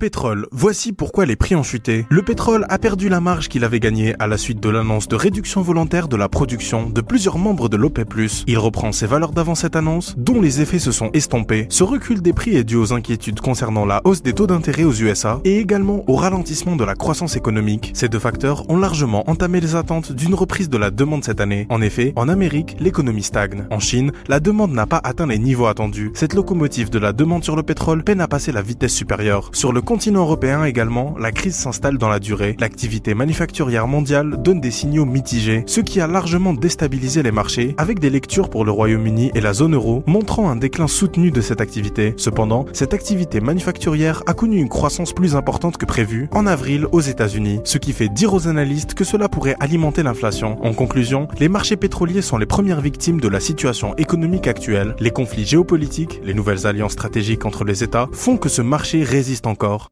Pétrole, voici pourquoi les prix ont chuté. Le pétrole a perdu la marge qu'il avait gagnée à la suite de l'annonce de réduction volontaire de la production de plusieurs membres de l'OPEP+. Il reprend ses valeurs d'avant cette annonce, dont les effets se sont estompés. Ce recul des prix est dû aux inquiétudes concernant la hausse des taux d'intérêt aux USA et également au ralentissement de la croissance économique. Ces deux facteurs ont largement entamé les attentes d'une reprise de la demande cette année. En effet, en Amérique, l'économie stagne. En Chine, la demande n'a pas atteint les niveaux attendus. Cette locomotive de la demande sur le pétrole peine à passer la vitesse supérieure. Sur le continent européen également, la crise s'installe dans la durée. L'activité manufacturière mondiale donne des signaux mitigés, ce qui a largement déstabilisé les marchés, avec des lectures pour le Royaume-Uni et la zone euro montrant un déclin soutenu de cette activité. Cependant, cette activité manufacturière a connu une croissance plus importante que prévu en avril aux États-Unis, ce qui fait dire aux analystes que cela pourrait alimenter l'inflation. En conclusion, les marchés pétroliers sont les premières victimes de la situation économique actuelle. Les conflits géopolitiques, les nouvelles alliances stratégiques entre les États font que ce marché résiste encore